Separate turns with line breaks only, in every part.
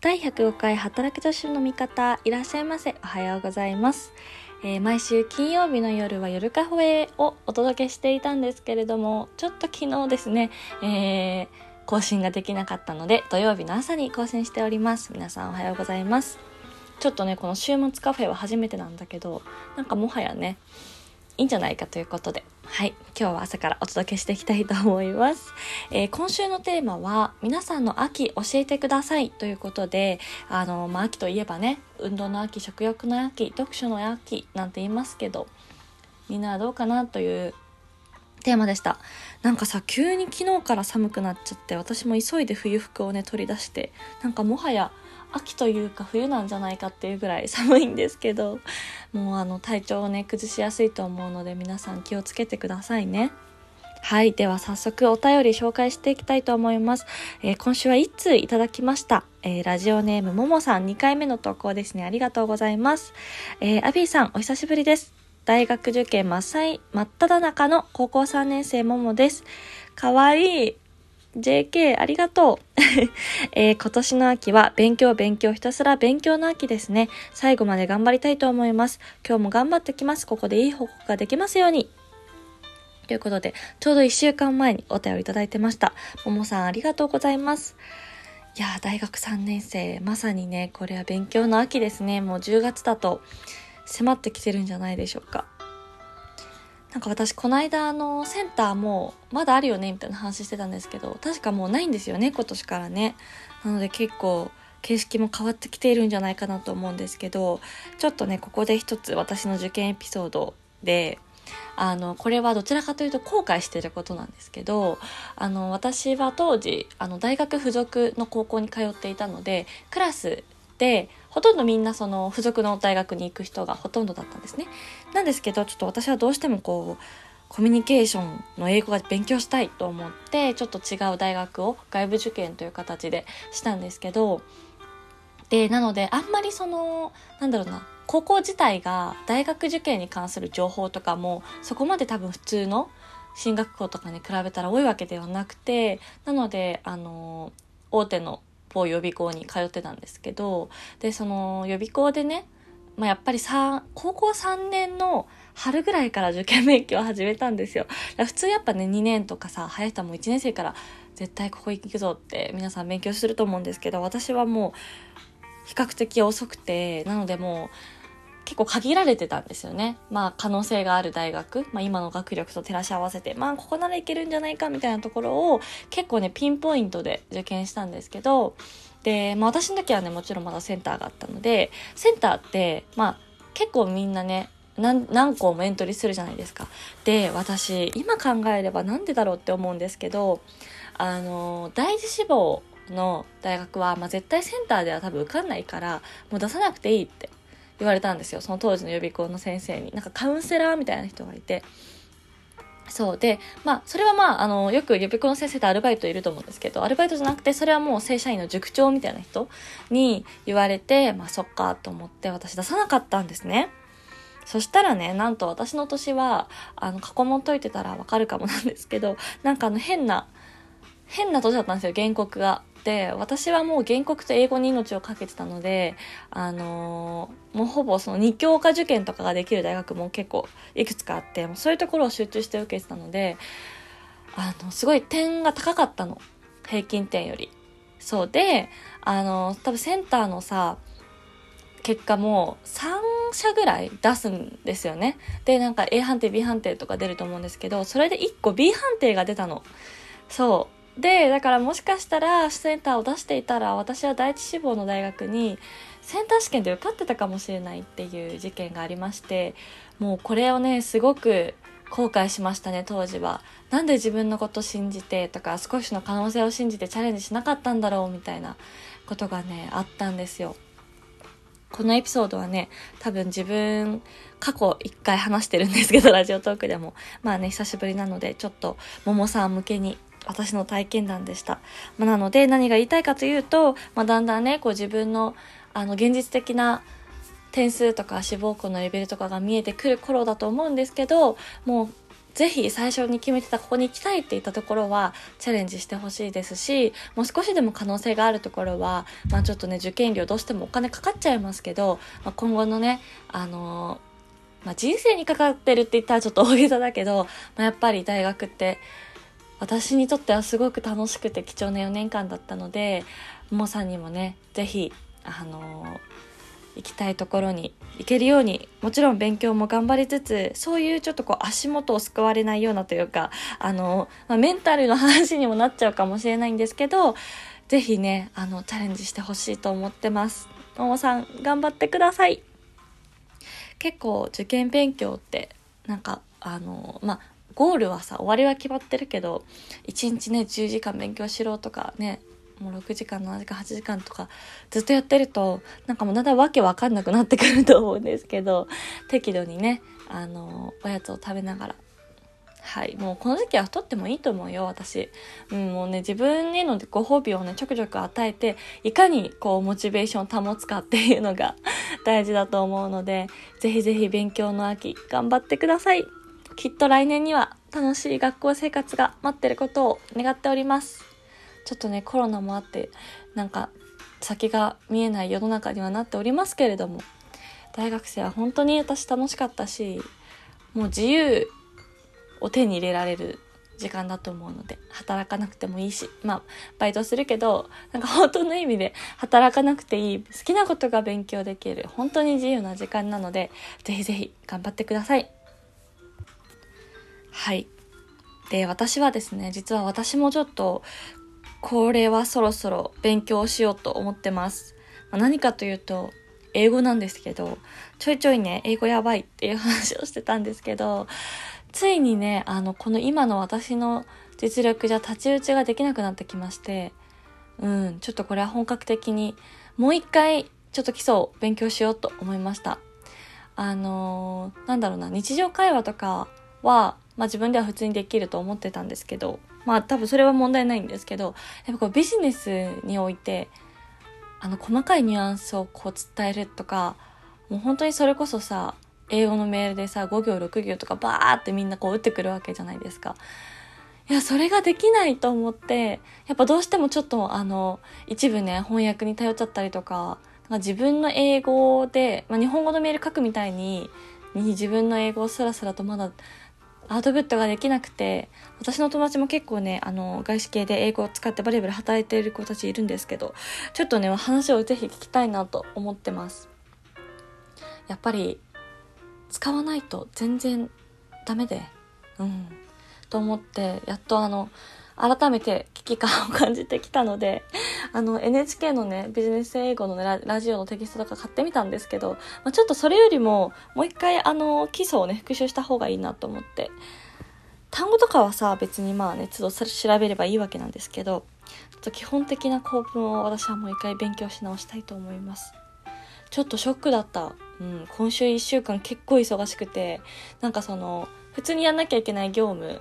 第105回働き女子の味方いらっしゃいませ。おはようございます、えー毎週金曜日の夜は夜カフェをお届けしていたんですけれどもちょっと昨日ですね、えー更新ができなかったので土曜日の朝に更新しております。皆さんおはようございます。ちょっとねこの週末カフェは初めてなんだけどなんかもはやねいいんじゃないかということで、はい、今日は朝からお届けしていきたいと思います。えー今週のテーマは、皆さんの秋教えてくださいということで、あの、まあ、秋といえばね、運動の秋、食欲の秋、読書の秋なんて言いますけど、みんなはどうかなというテーマでした。なんかさ、急に昨日から寒くなっちゃって、私も急いで冬服をね、取り出して、なんかもはや秋というか冬なんじゃないかっていうぐらい寒いんですけど、もうあの体調をね崩しやすいと思うので皆さん気をつけてくださいね。はいでは早速お便り紹介していきたいと思います、えー今週は1通いただきました、えーラジオネームももさん2回目の投稿ですね。ありがとうございます、えーアビーさんお久しぶりです。大学受験真っ最真っ只中の高校3年生ももです。かわいい。JK ありがとう、えー今年の秋は勉強勉強ひたすら勉強の秋ですね。最後まで頑張りたいと思います。今日も頑張ってきます。ここでいい報告ができますように。ということでちょうど1週間前にお便りいただいてました。ももさんありがとうございます。いや大学3年生まさにねこれは勉強の秋ですね。もう10月だと迫ってきてるんじゃないでしょうか。なんか私この間あのセンターもまだあるよねみたいな話してたんですけど確かもうないんですよね今年からね。なので結構形式も変わってきているんじゃないかなと思うんですけどちょっとねここで一つ私の受験エピソードであのこれはどちらかというと後悔してることなんですけどあの私は当時あの大学附属の高校に通っていたのでクラスでほとんどみんなその附属の大学に行く人がほとんどだったんですね。なんですけどちょっと私はどうしてもこうコミュニケーションの英語が勉強したいと思ってちょっと違う大学を外部受験という形でしたんですけどでなのであんまりそのなんだろうな高校自体が大学受験に関する情報とかもそこまで多分普通の進学校とかに比べたら多いわけではなくてなのであの大手の某予備校に通ってたんですけどでその予備校でね、まあ、やっぱりさ高校3年の春ぐらいから受験勉強を始めたんですよ。普通やっぱね2年とかさ早い人はもう1年生から絶対ここ行くぞって皆さん勉強すると思うんですけど私はもう比較的遅くてなのでもう結構限られてたんですよね。まあ可能性がある大学、まあ今の学力と照らし合わせて、まあここならいけるんじゃないかみたいなところを結構ねピンポイントで受験したんですけど、で、まあ私の時はねもちろんまだセンターがあったので、センターってまあ結構みんなね、何何校もエントリーするじゃないですか。で、私今考えればなんでだろうって思うんですけど、あの、第一志望の大学は、まあ、絶対センターでは多分受かんないから、もう出さなくていいって言われたんですよ。その当時の予備校の先生に。なんかカウンセラーみたいな人がいて。そうで、まあ、それはまあ、あの、よく予備校の先生ってアルバイトいると思うんですけど、アルバイトじゃなくて、それはもう正社員の塾長みたいな人に言われて、まあ、そっかと思って私出さなかったんですね。そしたらね、なんと私の年は、あの、過去問解いてたらわかるかもなんですけど、なんかあの変な、変な年だったんですよ、原告が。で、私はもう原告と英語に命をかけてたので、あのーもうほぼその二教科受験とかができる大学も結構いくつかあって、もうそういうところを集中して受けてたので、あの、すごい点が高かったの。平均点より。そうで、あの、多分センターのさ、結果も3社ぐらい出すんですよね。で、なんか A 判定、B 判定とか出ると思うんですけど、それで1個 B 判定が出たの。そう。で、だからもしかしたらセンターを出していたら、私は第一志望の大学にセンター試験で受かってたかもしれないっていう事件がありまして、もうこれをね、すごく後悔しましたね、当時は。なんで自分のこと信じてとか、少しの可能性を信じてチャレンジしなかったんだろうみたいなことがね、あったんですよ。このエピソードはね、多分自分、過去一回話してるんですけど、ラジオトークでも。まあね、久しぶりなので、ちょっと、ももさん向けに、私の体験談でした。まあ、なので、何が言いたいかというと、まあ、だんだんね、こう自分の、あの、現実的な点数とか志望校のレベルとかが見えてくる頃だと思うんですけど、もう、ぜひ最初に決めてたここに行きたいって言ったところはチャレンジしてほしいですしもう少しでも可能性があるところは、まあ、ちょっとね受験料どうしてもお金かかっちゃいますけど、まあ、今後のねあのー、まあ、人生にかかってるって言ったらちょっと大げさだけど、まあ、やっぱり大学って私にとってはすごく楽しくて貴重な4年間だったのでももさんにもね是非あの行きたいところに行けるようにもちろん勉強も頑張りつつそういうちょっとこう足元を救われないようなというかあの、まあ、メンタルの話にもなっちゃうかもしれないんですけど是非ねあのチャレンジしてほしいと思ってます。ももさん頑張ってください。結構受験勉強ってなんかあのまあゴールはさ終わりは決まってるけど1日ね10時間勉強しろとかねもう6時間7時間8時間とかずっとやってるとなんかもうだんだんわけわかんなくなってくると思うんですけど適度にねあのおやつを食べながら。はいもうこの時期は太ってもいいと思うよ私、うん、もうね自分へのご褒美をねちょくちょく与えていかにこうモチベーションを保つかっていうのが 大事だと思うのでぜひぜひ勉強の秋頑張ってください。きっと来年には楽しい学校生活が待ってることを願っております。ちょっとねコロナもあってなんか先が見えない世の中にはなっておりますけれども大学生は本当に私楽しかったしもう自由を手に入れられる時間だと思うので働かなくてもいいしまあバイトするけどなんか本当の意味で働かなくていい好きなことが勉強できる本当に自由な時間なのでぜひぜひ頑張ってください。はいで私はですね実は私もちょっとこれはそろそろ勉強しようと思ってます。まあ、何かというと、英語なんですけど、ちょいちょいね、英語やばいっていう話をしてたんですけど、ついにね、あの、この今の私の実力じゃ太刀打ちができなくなってきまして、うん、ちょっとこれは本格的に、もう一回、ちょっと基礎を勉強しようと思いました。あのー、なんだろうな、日常会話とかは、まあ自分では普通にできると思ってたんですけど、まあ多分それは問題ないんですけど、やっぱこうビジネスにおいて、あの細かいニュアンスをこう伝えるとか、もう本当にそれこそさ、英語のメールでさ、5行6行とかバーってみんなこう打ってくるわけじゃないですか。いや、それができないと思って、やっぱどうしてもちょっとあの、一部ね、翻訳に頼っちゃったりとか、か自分の英語で、まあ、日本語のメール書くみたいに、に自分の英語をスラスラとまだアウトプットができなくて私の友達も結構ねあの外資系で英語を使ってバリバリ働いている子たちいるんですけどちょっとね話をぜひ聞きたいなと思ってます。やっぱり使わないと全然ダメでうん。と思ってやっとあの改めて危機感を感じてきたので、あの NHK のね、ビジネス英語の、ね、ラジオのテキストとか買ってみたんですけど、まあ、ちょっとそれよりも、もう一回あの、基礎をね、復習した方がいいなと思って、単語とかはさ、別にまあね、都度調べればいいわけなんですけど、ちょっと基本的な構文を私はもう一回勉強し直したいと思います。ちょっとショックだった。うん、今週1週間結構忙しくて、なんかその、普通にやんなきゃいけない業務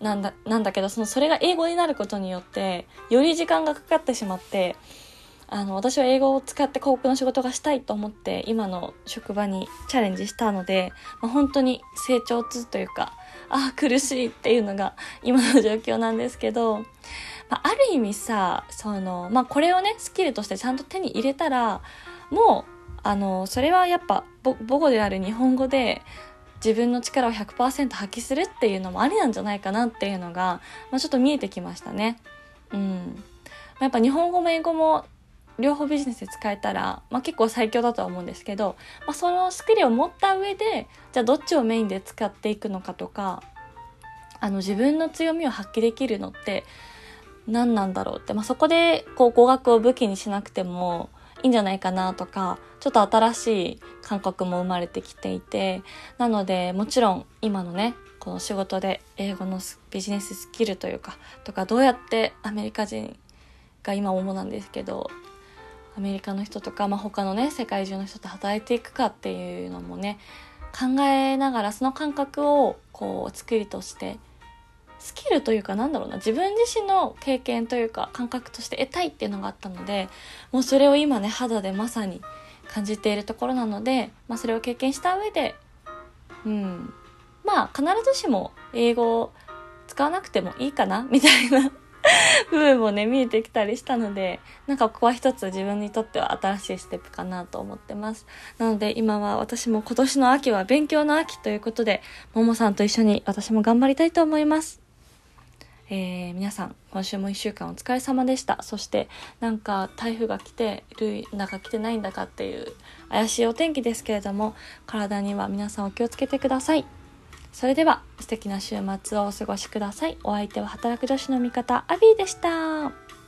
なんだなんだけどそのそれが英語になることによってより時間がかかってしまってあの私は英語を使って広告の仕事がしたいと思って今の職場にチャレンジしたので、まあ、本当に成長痛というかああ苦しいっていうのが今の状況なんですけど、まあ、ある意味さその、まあ、これをねスキルとしてちゃんと手に入れたらもうあのそれはやっぱ母語である日本語で自分の力を100%発揮するっていうのもありなんじゃないかなっていうのが、まあ、ちょっと見えてきましたね。うん。やっぱ日本語も英語も両方ビジネスで使えたら、まあ、結構最強だとは思うんですけど、まあ、そのスキルを持った上でじゃあどっちをメインで使っていくのかとかあの自分の強みを発揮できるのって何なんだろうって、まあ、そこでこう語学を武器にしなくてもいいんじゃないかなとかちょっと新しい感覚も生まれてきていてなのでもちろん今のねこの仕事で英語のビジネススキルというかとかどうやってアメリカ人が今主なんですけどアメリカの人とか、まあ、他のね世界中の人と働いていくかっていうのもね考えながらその感覚をこう作りとしてスキルというかなんだろうな自分自身の経験というか感覚として得たいっていうのがあったのでもうそれを今ね肌でまさに感じているところなので、まあ、それを経験した上でうんまあ必ずしも英語を使わなくてもいいかなみたいな 部分もね見えてきたりしたのでなんかここは一つ自分にとっては新しいステップかなと思ってます。なので今は私も今年の秋は勉強の秋ということでももさんと一緒に私も頑張りたいと思います。えー、皆さん今週も1週間お疲れ様でした。そしてなんか台風が来てるんだか来てないんだかっていう怪しいお天気ですけれども体には皆さんお気をつけてください。それでは素敵な週末をお過ごしください。お相手は働く女子の味方アビーでした。